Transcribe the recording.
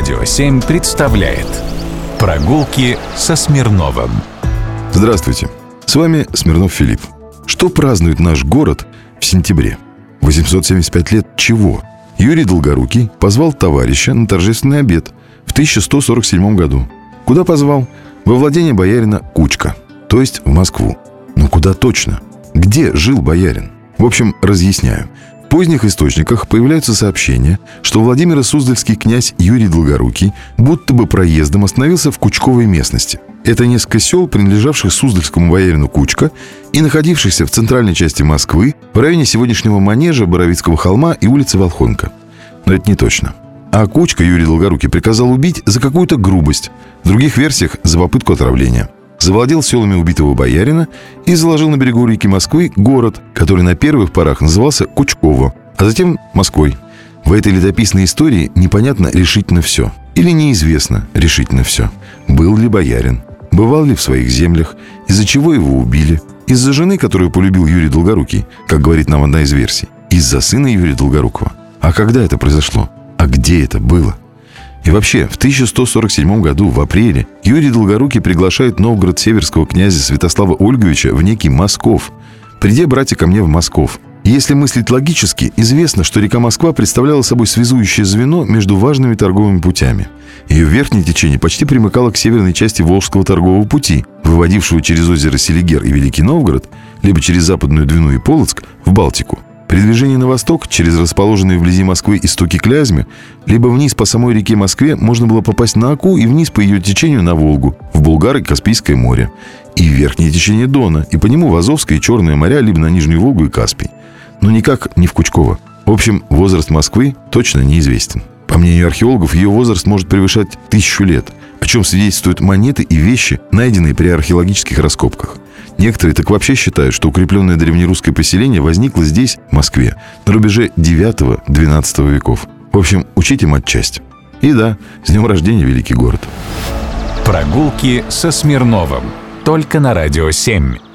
Радио 7 представляет Прогулки со Смирновым Здравствуйте, с вами Смирнов Филипп. Что празднует наш город в сентябре? 875 лет чего? Юрий Долгорукий позвал товарища на торжественный обед в 1147 году. Куда позвал? Во владение боярина Кучка, то есть в Москву. Но куда точно? Где жил боярин? В общем, разъясняю. Поздних источниках появляются сообщения, что Владимир Суздальский князь Юрий Долгорукий будто бы проездом остановился в Кучковой местности. Это несколько сел, принадлежавших Суздальскому боярину Кучка и находившихся в центральной части Москвы в районе сегодняшнего манежа Боровицкого холма и улицы Волхонка. Но это не точно. А Кучка Юрий Долгорукий приказал убить за какую-то грубость, в других версиях за попытку отравления – завладел селами убитого боярина и заложил на берегу реки Москвы город, который на первых порах назывался Кучково, а затем Москвой. В этой летописной истории непонятно решительно все. Или неизвестно решительно все. Был ли боярин? Бывал ли в своих землях? Из-за чего его убили? Из-за жены, которую полюбил Юрий Долгорукий, как говорит нам одна из версий. Из-за сына Юрия Долгорукова. А когда это произошло? А где это было? И вообще, в 1147 году, в апреле, Юрий Долгорукий приглашает Новгород-Северского князя Святослава Ольговича в некий Москов. «Приди, братья, ко мне в Москов». Если мыслить логически, известно, что река Москва представляла собой связующее звено между важными торговыми путями. Ее верхнее течение почти примыкало к северной части Волжского торгового пути, выводившего через озеро Селигер и Великий Новгород, либо через Западную Двину и Полоцк в Балтику – при движении на восток, через расположенные вблизи Москвы истоки Клязьмы, либо вниз по самой реке Москве можно было попасть на Аку и вниз по ее течению на Волгу, в Булгар и Каспийское море. И в верхнее течение Дона, и по нему в Азовское и Черное моря, либо на Нижнюю Волгу и Каспий. Но никак не в Кучково. В общем, возраст Москвы точно неизвестен. По мнению археологов, ее возраст может превышать тысячу лет, о чем свидетельствуют монеты и вещи, найденные при археологических раскопках – Некоторые так вообще считают, что укрепленное древнерусское поселение возникло здесь, в Москве, на рубеже 9-12 веков. В общем, учите матчасть. И да, с днем рождения, великий город. Прогулки со Смирновым. Только на «Радио 7».